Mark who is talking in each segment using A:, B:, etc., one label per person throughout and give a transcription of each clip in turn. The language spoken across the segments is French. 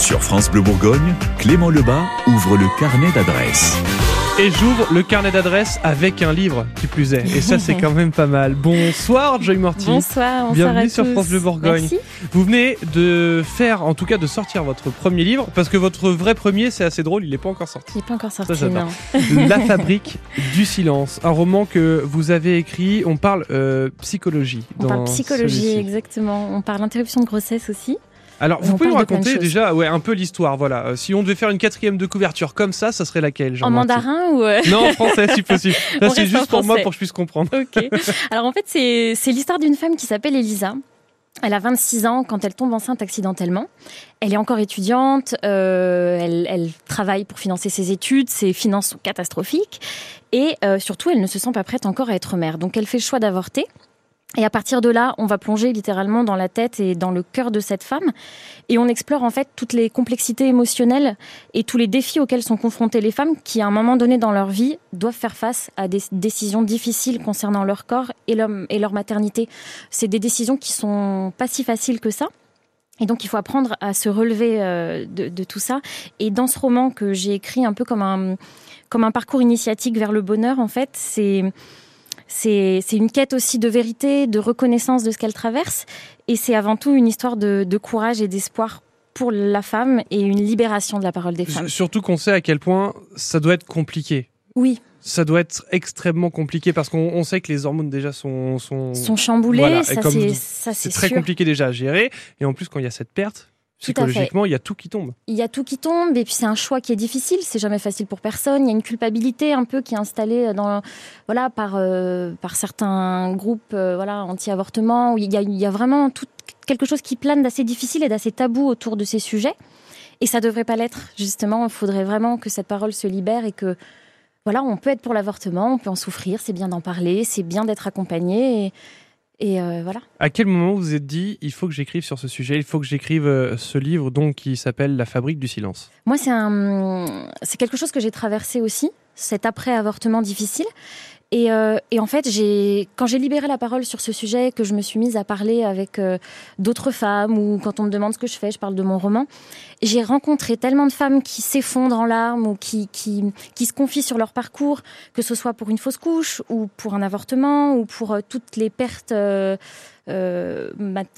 A: Sur France Bleu Bourgogne, Clément Lebas ouvre le carnet d'adresses.
B: Et j'ouvre le carnet d'adresses avec un livre qui plus est. Et ça, c'est quand même pas mal. Bonsoir, Joy Morty.
C: Bonsoir, bonsoir
B: Bienvenue
C: à
B: sur
C: tous.
B: France Bleu Bourgogne.
C: Merci.
B: Vous venez de faire, en tout cas de sortir votre premier livre, parce que votre vrai premier, c'est assez drôle, il n'est pas encore sorti.
C: Il n'est pas encore sorti, non.
B: La fabrique du silence, un roman que vous avez écrit. On parle euh, psychologie.
C: On
B: dans
C: parle psychologie, exactement. On parle interruption de grossesse aussi.
B: Alors, vous
C: on
B: pouvez nous raconter déjà, ouais, un peu l'histoire. Voilà. Euh, Si on devait faire une quatrième de couverture comme ça, ça serait laquelle
C: En mandarin ou... euh,
B: Non, en français, si possible. Là, c'est juste pour moi, pour que je puisse comprendre.
C: Ok. Alors en fait, c'est c'est l'histoire d'une femme qui s'appelle Elisa. Elle a 26 ans quand elle tombe enceinte accidentellement. Elle est encore étudiante, euh, elle, elle travaille pour financer ses études, ses finances sont catastrophiques et surtout elle ne se sent pas prête encore à être mère. Donc elle fait le choix d'avorter. Et à partir de là, on va plonger littéralement dans la tête et dans le cœur de cette femme. Et on explore en fait toutes les complexités émotionnelles et tous les défis auxquels sont confrontées les femmes qui, à un moment donné dans leur vie, doivent faire face à des décisions difficiles concernant leur corps et leur, et leur maternité. C'est des décisions qui sont pas si faciles que ça. Et donc, il faut apprendre à se relever euh, de, de tout ça. Et dans ce roman que j'ai écrit un peu comme un, comme un parcours initiatique vers le bonheur, en fait, c'est c'est c'est une quête aussi de vérité, de reconnaissance de ce qu'elle traverse. Et c'est avant tout une histoire de, de courage et d'espoir pour la femme et une libération de la parole des femmes.
B: Surtout qu'on sait à quel point ça doit être compliqué.
C: Oui,
B: Ça doit être extrêmement compliqué parce qu'on on sait que les hormones déjà sont. sont...
C: sont chamboulés,
B: Voilà,
C: ça c'est
B: très compliqué déjà à gérer. Et en plus, quand il y a cette perte. Psychologiquement, il y a tout qui tombe.
C: Il y a tout qui tombe et puis c'est un choix qui est difficile. C'est jamais facile pour personne. Il y a une culpabilité un peu qui est installée dans voilà par euh, par certains groupes euh, voilà anti-avortement. où Il y a il y a vraiment tout quelque chose qui plane d'assez difficile et d'assez tabou autour de ces sujets. Et ça devrait pas l'être justement. Il faudrait vraiment que cette parole se libère et que voilà, on peut être pour l'avortement, on peut en souffrir. C'est bien d'en parler, c'est bien d'être accompagné et, et euh, voilà.
B: À quel moment vous vous êtes dit, il faut que j'écrive sur ce sujet, il faut que j'écrive euh, ce livre donc qui s'appelle La fabrique du silence?
C: Moi, c'est quelque chose que j'ai traversé aussi, cet après-avortement difficile. Et, euh, et en fait, j'ai, quand j'ai libéré la parole sur ce sujet, que je me suis mise à parler avec euh, d'autres femmes, ou quand on me demande ce que je fais, je parle de mon roman, j'ai rencontré tellement de femmes qui s'effondrent en larmes ou qui, qui, qui se confient sur leur parcours, que ce soit pour une fausse couche, ou pour un avortement, ou pour euh, toutes les pertes, euh, euh,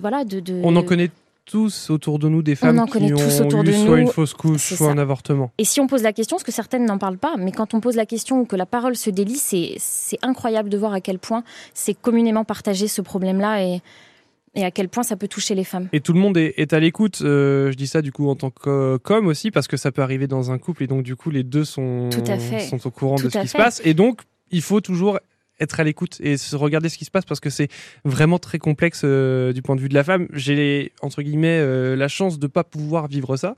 C: voilà, de, de,
B: On en connaît tous autour de nous des femmes
C: en
B: qui ont
C: tous autour
B: eu
C: de
B: soit
C: nous.
B: une fausse couche, soit
C: ça.
B: un avortement.
C: Et si on pose la question, parce que certaines n'en parlent pas, mais quand on pose la question ou que la parole se délie, c'est incroyable de voir à quel point c'est communément partagé ce problème-là et, et à quel point ça peut toucher les femmes.
B: Et tout le monde est, est à l'écoute. euh, je dis ça du coup en tant que- qu'homme aussi parce que ça peut arriver dans un couple et donc du coup les deux sont,
C: Tout à fait.
B: sont au courant
C: Tout
B: de ce qui se passe et donc il faut toujours être à l'écoute et se regarder ce qui se passe parce que c'est vraiment très complexe euh, du point de vue de la femme. J'ai entre guillemets euh, la chance de pas pouvoir vivre ça,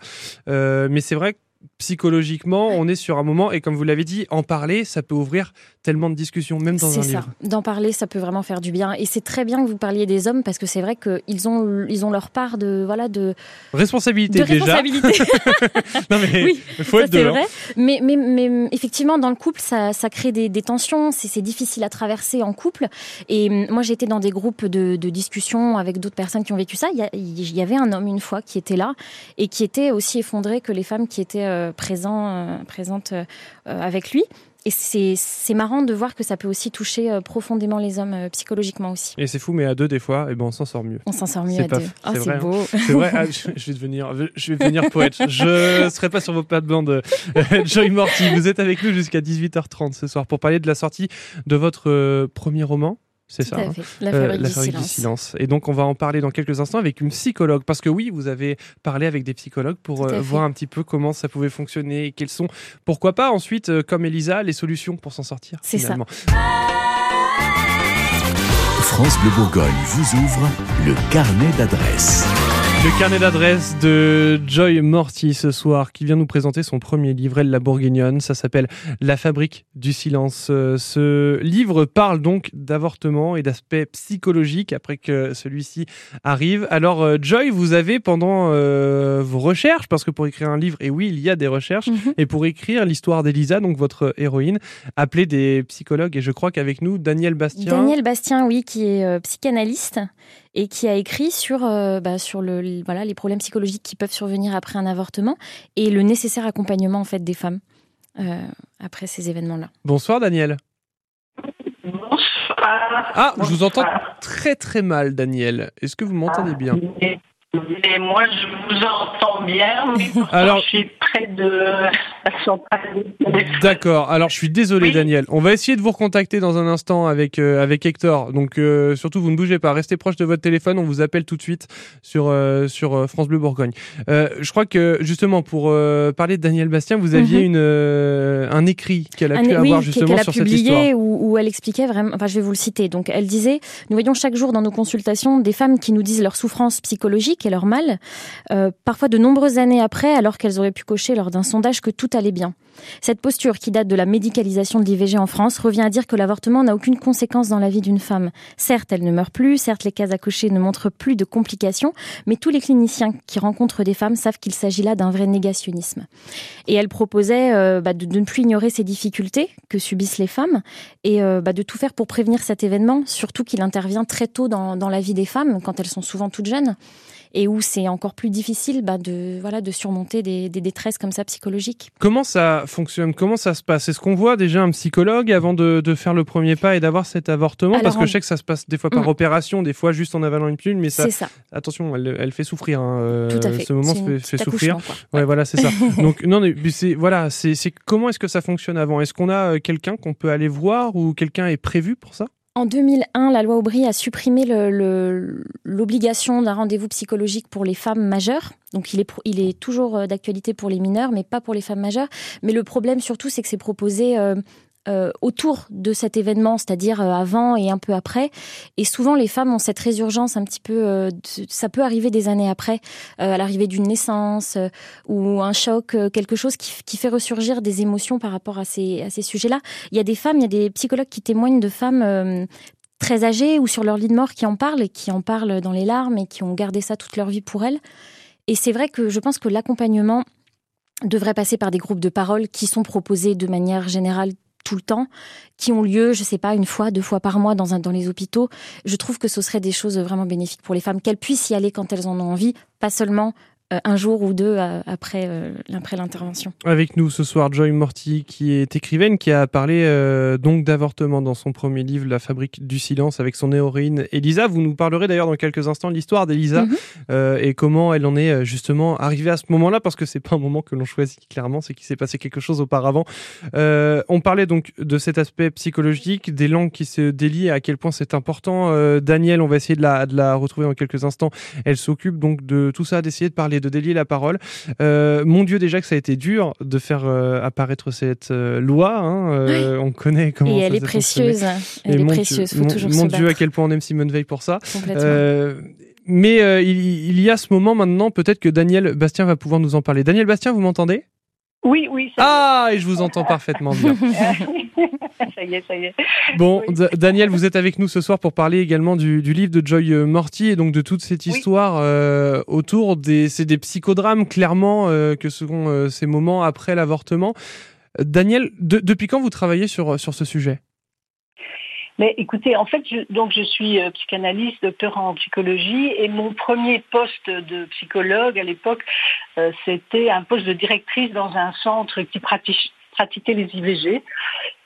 B: Euh, mais c'est vrai psychologiquement on est sur un moment et comme vous l'avez dit, en parler ça peut ouvrir tellement de discussions même dans
C: C'est
B: un
C: ça.
B: livre.
C: D'en parler, ça peut vraiment faire du bien. Et c'est très bien que vous parliez des hommes parce que c'est vrai qu'ils ont, ils ont leur part de, voilà, de,
B: Responsabilité
C: de
B: déjà.
C: responsabilité.
B: non mais
C: Oui,
B: faut
C: Ça,
B: être
C: vrai. Mais, mais, mais effectivement, dans le couple, ça, ça crée des, des tensions. C'est difficile à traverser en couple. Et hum, moi, j'étais dans des groupes de, de discussion avec d'autres personnes qui ont vécu ça. Il y, a- il y avait un homme une fois qui était là et qui était aussi effondré que les femmes qui étaient euh, présents, euh, présentes euh, avec lui. Et c'est marrant de voir que ça peut aussi toucher profondément les hommes psychologiquement aussi.
B: Et c'est fou, mais à deux, des fois, eh ben, on s'en sort mieux.
C: On s'en sort mieux à
B: pas
C: deux. Oh,
B: c'est hein.
C: beau.
B: C'est vrai, ah, je, je vais devenir, je vais devenir poète. Je serai pas sur vos plates-bandes. euh, Joy Morty, vous êtes avec nous jusqu'à 18h30 ce soir pour parler de la sortie de votre euh, premier roman. C'est ça.
C: à
B: hein.
C: La
B: Euh,
C: fabrique, du, silence.
B: du silence. Et donc, on va en parler dans quelques instants avec une psychologue. Parce que oui, vous avez parlé avec des psychologues pour euh, voir un petit peu comment ça pouvait fonctionner et quelles sont, pourquoi pas ensuite, euh, comme Elisa, les solutions pour s'en sortir.
C: C'est ça.
B: finalement.
A: France Bleu Bourgogne vous ouvre le carnet d'adresses.
B: Le carnet d'adresse de Joy Morty ce soir qui vient nous présenter son premier livre, Elle la Bourguignonne. Ça s'appelle La fabrique du silence. Euh, Ce livre parle donc d'avortement et d'aspects psychologiques après que celui-ci arrive. Alors euh, Joy, vous avez pendant euh, vos recherches, parce que pour écrire un livre, et oui, il y a des recherches,
C: Mhm.
B: et pour écrire l'histoire d'Elisa, donc votre héroïne, appelé des psychologues. Et je crois qu'avec nous, Daniel Bastien.
C: Daniel Bastien, oui, qui est euh, psychanalyste et qui a écrit sur, bah, sur le, voilà, les problèmes psychologiques qui peuvent survenir après un avortement et le nécessaire accompagnement en fait des femmes après ces événements-là.
B: Bonsoir Daniel. Ah, je vous entends très très mal, Daniel. Est-ce que vous m'entendez bien?
D: Mais moi, je vous entends bien, mais Alors, je suis près de.
B: D'accord. Alors, je suis désolé, Daniel. On va essayer de vous recontacter dans un instant avec, euh, avec Hector. Donc, euh, surtout, vous ne bougez pas. Restez proche de votre téléphone. On vous appelle tout de suite sur, euh, sur France Bleu Bourgogne. je crois que, justement, pour parler de Daniel Bastien, vous aviez mhm. une, un écrit qu'elle a pu avoir justement sur cette histoire.
C: Où, où elle expliquait vraiment. Enfin, je vais vous le citer. Donc, elle disait Nous voyons chaque jour dans nos consultations des femmes qui nous disent leur souffrance psychologique et leur mal, euh, parfois de nombreuses années après, alors qu'elles auraient pu cocher lors d'un sondage que tout allait bien. Cette posture qui date de la médicalisation de l'IVG en France revient à dire que l'avortement n'a aucune conséquence dans la vie d'une femme. Certes, elle ne meurt plus, certes, les cases à cocher ne montrent plus de complications, mais tous les cliniciens qui rencontrent des femmes savent qu'il s'agit là d'un vrai négationnisme. Et elle proposait euh, bah, de, ne plus ignorer ces difficultés que subissent les femmes et euh, bah, de tout faire pour prévenir cet événement, surtout qu'il intervient très tôt dans, la vie des femmes, quand elles sont souvent toutes jeunes et où c'est encore plus difficile bah, de, voilà, de surmonter des, détresses comme ça psychologiques.
B: Comment ça fonctionne Comment ça se passe? Est-ce qu'on voit déjà un psychologue avant de, faire le premier pas et d'avoir cet avortement? Parce que je sais que ça se passe des fois par mm. opération, des fois juste en avalant une pilule, mais ça,
C: ça.
B: attention, elle, fait souffrir. Hein, euh,
C: Tout à fait.
B: Ce moment fait, fait souffrir. Ouais, voilà, c'est ça. Donc non, mais c'est voilà, c'est comment est-ce que ça fonctionne avant? Est-ce qu'on a euh, quelqu'un qu'on peut aller voir ou quelqu'un est prévu pour ça?
C: En 2001, la loi Aubry a supprimé l'obligation d'un rendez-vous psychologique pour les femmes majeures. Donc il est, il est toujours euh, d'actualité pour les mineurs, mais pas pour les femmes majeures. Mais le problème surtout, c'est que c'est proposé euh, euh, autour de cet événement, c'est-à-dire euh, avant et un peu après. Et souvent, les femmes ont cette résurgence un petit peu. Euh, ça peut arriver des années après, à l'arrivée d'une naissance ou un choc, quelque chose qui, fait ressurgir des émotions par rapport à ces, à ces sujets-là. Il y a des femmes, il y a des psychologues qui témoignent de femmes très âgées ou sur leur lit de mort qui en parlent et qui en parlent dans les larmes et qui ont gardé ça toute leur vie pour elles. Et c'est vrai que je pense que l'accompagnement devrait passer par des groupes de parole qui sont proposés de manière générale tout le temps, qui ont lieu, je sais pas, une fois, deux fois par mois dans, dans les hôpitaux. Je trouve que ce serait des choses vraiment bénéfiques pour les femmes, qu'elles puissent y aller quand elles en ont envie, pas seulement un jour ou deux euh, après, euh, après l'intervention.
B: Avec nous ce soir, Joy Morty, qui est écrivaine, qui a parlé donc d'avortement dans son premier livre, La fabrique du silence, avec son héroïne Elisa. Vous nous parlerez d'ailleurs dans quelques instants de l'histoire d'Elisa mhm. et comment elle en est justement arrivée à ce moment-là, parce que c'est pas un moment que l'on choisit clairement, c'est qu'il s'est passé quelque chose auparavant. on parlait donc de cet aspect psychologique, des langues qui se délient, à quel point c'est important. Daniel, on va essayer de la, de la retrouver dans quelques instants. Elle s'occupe donc de tout ça, d'essayer de parler de délier la parole. Euh, mon Dieu, déjà que ça a été dur de faire euh, apparaître cette euh, loi. Hein, on connaît comment.
C: Et elle est précieuse. Elle est précieuse. Faut toujours
B: mon Dieu, à quel point on aime Simone Veil pour ça. mais il, y a ce moment maintenant, peut-être que Daniel Bastien va pouvoir nous en parler. Daniel Bastien, vous m'entendez?
D: Oui, oui.
B: ah, et je vous entends parfaitement bien.
D: ça y est, ça y est.
B: Bon, Daniel, vous êtes avec nous ce soir pour parler également du, livre de Joy euh, Morty et donc de toute cette histoire euh, autour des, c'est des psychodrames clairement euh, que seront ces moments après l'avortement. Daniel, depuis quand vous travaillez sur, sur ce sujet?
D: Mais écoutez, en fait, je, donc je suis euh, psychanalyste, docteur en psychologie, et mon premier poste de psychologue à l'époque, euh, c'était un poste de directrice dans un centre qui pratiquait les IVG.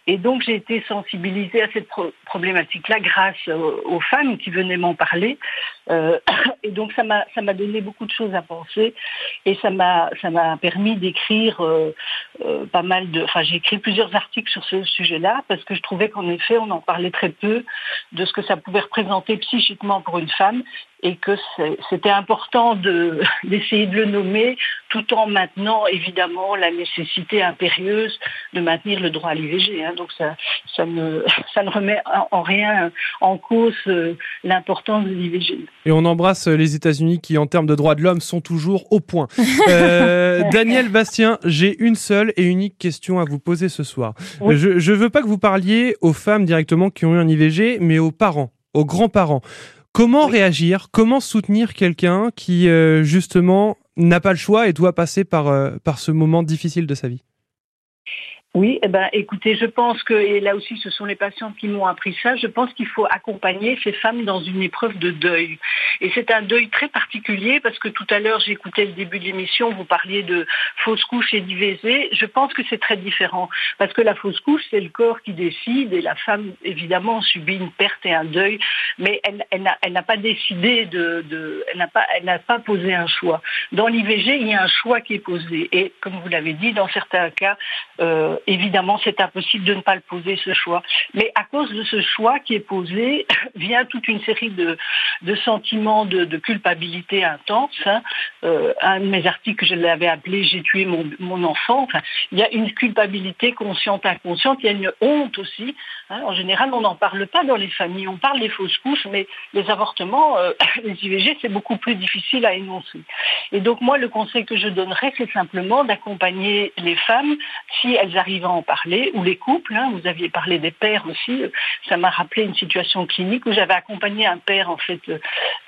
D: Et donc j'ai été sensibilisée à cette problématique-là grâce aux, femmes qui venaient m'en parler. Euh, et donc ça m'a donné beaucoup de choses à penser et ça m'a permis d'écrire euh, pas mal de. Enfin j'ai écrit plusieurs articles sur ce sujet-là parce que je trouvais qu'en effet on en parlait très peu de ce que ça pouvait représenter psychiquement pour une femme et que c'était important d'essayer de, le nommer tout en maintenant évidemment la nécessité impérieuse de maintenir le droit à l'IVG. Hein. Donc ça, ça, ne, ça ne remet en rien en cause euh, l'importance de l'IVG.
B: Et on embrasse les États-Unis qui, en termes de droits de l'homme, sont toujours au point. Euh, Daniel Bastien, j'ai une seule et unique question à vous poser ce soir. Je ne veux pas que vous parliez aux femmes directement qui ont eu un IVG, mais aux parents, aux grands-parents. Comment réagir? Comment soutenir quelqu'un qui, euh, justement, n'a pas le choix et doit passer par, euh, par ce moment difficile de sa vie?
D: Oui, eh ben, écoutez, je pense que, et là aussi ce sont les patientes qui m'ont appris ça, je pense qu'il faut accompagner ces femmes dans une épreuve de deuil. Et c'est un deuil très particulier parce que tout à l'heure j'écoutais le début de l'émission, vous parliez de fausse couche et d'IVG. Je pense que c'est très différent parce que la fausse couche, c'est le corps qui décide et la femme, évidemment, subit une perte et un deuil, mais elle, elle n'a pas décidé de, elle n'a pas, pas posé un choix. Dans l'IVG, il y a un choix qui est posé et comme vous l'avez dit, dans certains cas, euh, évidemment, c'est impossible de ne pas le poser, ce choix. Mais à cause de ce choix qui est posé, vient toute une série de, sentiments de, culpabilité intense. Hein. Euh, un de mes articles, je l'avais appelé J'ai tué mon, enfant. il y a une culpabilité consciente, inconsciente. Il y a une honte aussi. Hein. En général, on n'en parle pas dans les familles. On parle des fausses couches, mais les avortements, euh, les IVG, c'est beaucoup plus difficile à énoncer. Et donc, moi, le conseil que je donnerais, c'est simplement d'accompagner les femmes si elles arrivent à en parler, ou les couples. Hein. vous aviez parlé des pères aussi. Ça m'a rappelé une situation clinique où j'avais accompagné un père en fait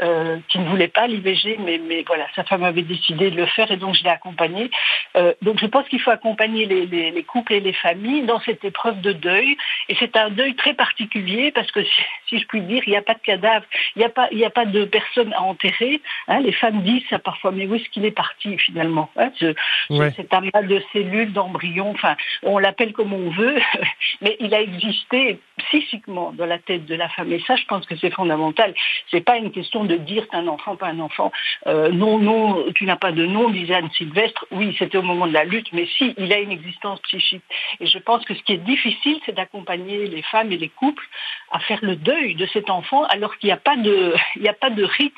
D: euh, qui ne voulait pas l'IVG, mais, mais voilà, sa femme avait décidé de le faire et donc je l'ai accompagné. Euh, donc je pense qu'il faut accompagner les, les, couples et les familles dans cette épreuve de deuil. Et c'est un deuil très particulier parce que si, je puis dire, il n'y a pas de cadavre, il n'y a pas, il a pas de personne à enterrer. Hein. les femmes disent ça parfois, mais où est-ce qu'il est parti finalement hein, Cet amas de cellules, d'embryons, enfin, on l'appelle comme on veut, mais il a existé psychiquement dans la tête de la femme. Et ça, je pense que c'est fondamental. C'est pas une question de dire un enfant, pas un enfant. Euh, non, non, tu n'as pas de nom, disait Anne Sylvestre. Oui, c'était au moment de la lutte, mais si, il a une existence psychique. Et je pense que ce qui est difficile, c'est d'accompagner les femmes et les couples à faire le deuil de cet enfant, alors qu'il n'y a pas de, il n'y a pas de rite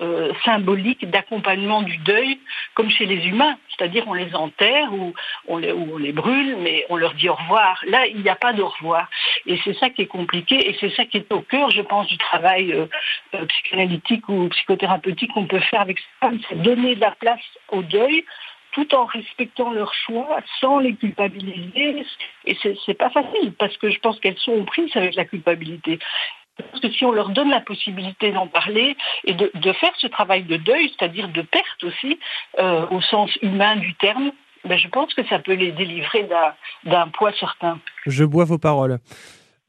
D: euh, symbolique d'accompagnement du deuil, comme chez les humains, c'est-à-dire on les enterre ou on les, brûle, mais on leur dit au revoir. Là, il n'y a pas de revoir. Et c'est ça qui est compliqué et c'est ça qui est au cœur, je pense, du travail euh, euh, psychanalytique ou psychothérapeutique qu'on peut faire avec ces femmes, c'est donner de la place au deuil tout en respectant leurs choix, sans les culpabiliser. Et c'est pas facile, parce que je pense qu'elles sont prises avec la culpabilité. Parce que si on leur donne la possibilité d'en parler et de, faire ce travail de deuil, c'est-à-dire de perte aussi, euh, au sens humain du terme, ben je pense que ça peut les délivrer d'un poids certain.
B: Je bois vos paroles.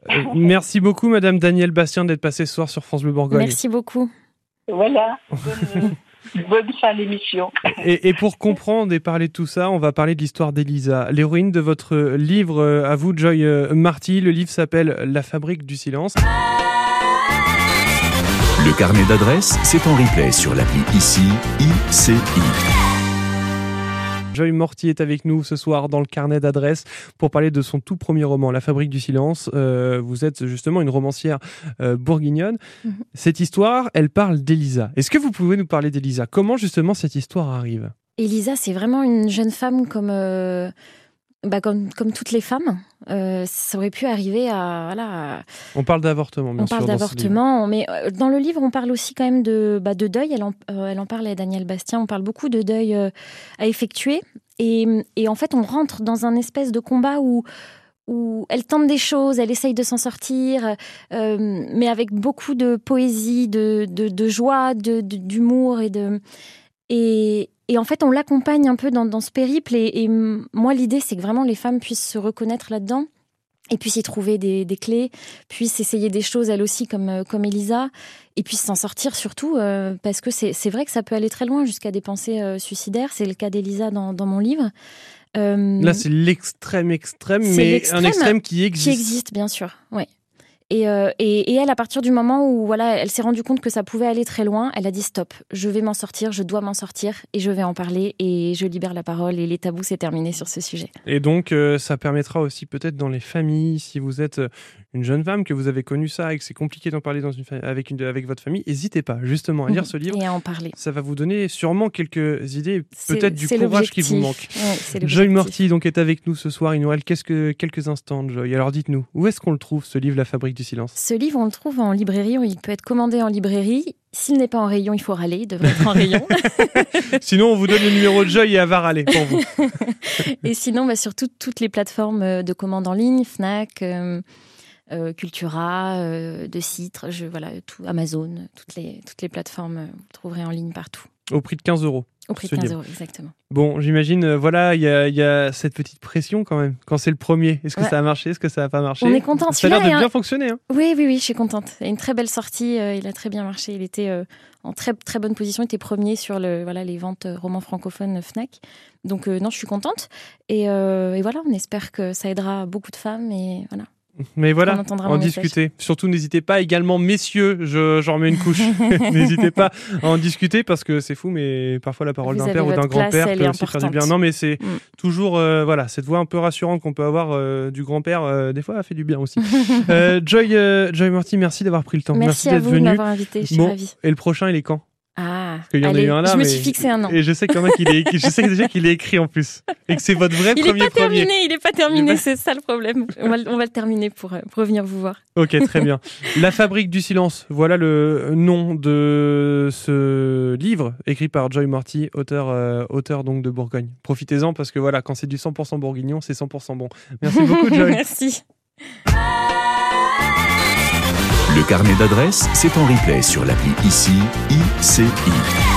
B: Euh, merci beaucoup, Madame Danielle Bastien, d'être passée ce soir sur France Bleu Bourgogne.
C: Merci beaucoup.
D: Voilà. Bonne, fin d'émission.
B: Et, et, pour comprendre et parler de tout ça, on va parler de l'histoire d'Elisa, l'héroïne de votre livre euh, à vous, Joy Marty. Le livre s'appelle La fabrique du silence.
A: Le carnet d'adresses, c'est en replay sur l'appli ICI, ICI.
B: Joy Morty est avec nous ce soir dans le carnet d'adresses pour parler de son tout premier roman, La Fabrique du Silence. Euh, vous êtes justement une romancière euh, bourguignonne. Mhm. Cette histoire, elle parle d'Elisa. Est-ce que vous pouvez nous parler d'Elisa? Comment justement cette histoire arrive?
C: Elisa, c'est vraiment une jeune femme comme... Euh, bah, comme, comme toutes les femmes, euh, ça aurait pu arriver à. Voilà,
B: On parle d'avortement, bien
C: on parle d'avortement, mais euh, dans le livre, on parle aussi quand même de, bah, de deuil. Elle en, euh, elle en parle à Daniel Bastien. On parle beaucoup de deuil à effectuer. Et, et, en fait, on rentre dans un espèce de combat où, où elle tente des choses, elle essaye de s'en sortir, mais avec beaucoup de poésie, de, de, de joie, d'humour et de. Et, et en fait, on l'accompagne un peu dans, ce périple. Et, moi, l'idée, c'est que vraiment les femmes puissent se reconnaître là-dedans et puissent y trouver des, clés, puissent essayer des choses elles aussi comme, euh, comme Elisa, et puissent s'en sortir surtout, euh, parce que c'est vrai que ça peut aller très loin jusqu'à des pensées euh, suicidaires. C'est le cas d'Elisa dans, dans, mon livre.
B: Là, c'est l'extrême extrême, mais un extrême qui existe.
C: Qui existe, bien sûr, oui. Euh, et, elle, à partir du moment où voilà, elle s'est rendue compte que ça pouvait aller très loin, elle a dit stop, je vais m'en sortir, je dois m'en sortir et je vais en parler et je libère la parole et les tabous c'est terminé sur ce sujet.
B: Et donc euh, ça permettra aussi peut-être dans les familles, si vous êtes euh, une jeune femme, que vous avez connu ça et que c'est compliqué d'en parler dans une avec, une, avec votre famille, n'hésitez pas justement à lire ce livre
C: et à en parler.
B: Ça va vous donner sûrement quelques idées, peut-être du courage qui vous manque. Joy Morty donc est avec nous ce soir. Il nous reste quelques, quelques instants, Joy. Alors dites-nous, où est-ce qu'on le trouve ce livre, La Fabrique du silence?
C: Ce livre, on le trouve en librairie. Il peut être commandé en librairie. S'il n'est pas en rayon, il faut râler. Il devrait être en rayon.
B: sinon, on vous donne le numéro de Joy et elle va râler pour vous.
C: et sinon, bah, sur toutes les plateformes euh, de commande en ligne, Fnac. Euh, euh, Cultura, euh, de Citre, je, voilà, tout, Amazon, toutes les, toutes les plateformes, vous trouverez en ligne partout.
B: Au prix de 15 euros.
C: Au prix de
B: Ce
C: 15
B: livre.
C: euros, exactement.
B: Bon, j'imagine, euh, voilà, il y y a cette petite pression quand même, quand c'est le premier. Est-ce que
C: Ouais.
B: ça a marché Est-ce que ça a pas marché?
C: On est content.
B: Ça a l'air de bien
C: un-
B: fonctionner. hein.
C: Oui, oui, oui, je suis contente. Il y a une très belle sortie. euh, il a très bien marché. Il était euh, en très, très bonne position. Il était premier sur le, voilà, les ventes euh, romans francophones Fnac. Donc, euh, non, je suis contente. Et, euh, et voilà, on espère que ça aidera beaucoup de femmes. Et voilà.
B: Mais voilà,
C: On
B: en discuter. Surtout, n'hésitez pas également, messieurs, je- j'en remets une couche. n'hésitez pas à en discuter parce que c'est fou, mais parfois la parole d'un père ou d'un grand-père peut aussi faire du bien. Non, mais c'est
C: Mm.
B: toujours euh, voilà cette voix un peu rassurante qu'on peut avoir euh, du grand-père. euh, des fois, elle fait du bien aussi. Joy, Joy Marty, merci d'avoir pris le temps.
C: Merci, à
B: d'être venu.
C: m'avoir invité. Je suis
B: Bon,
C: ravie.
B: et le prochain, il est quand?
C: Ah,
B: Parce qu'il y en a eu un là,
C: je me suis fixé un an.
B: Et je sais qu'il y en a qui l'est écrit. Je sais déjà qu'il est écrit en plus. Et que c'est votre vrai
C: Il n'est
B: premier
C: pas
B: premier.
C: terminé, il n'est pas
B: est
C: terminé, c'est ça le problème. On va, le- on va le terminer pour, euh, pour revenir vous voir.
B: Ok, très bien. La fabrique du silence. Voilà le nom de ce livre écrit par Joy Morty, auteur, euh, auteur donc de Bourgogne. Profitez-en parce que voilà, quand c'est du 100% bourguignon, c'est 100% bon. Merci beaucoup, Joy.
C: Merci.
A: Le carnet d'adresses, c'est en replay sur l'appli ICI, ICI.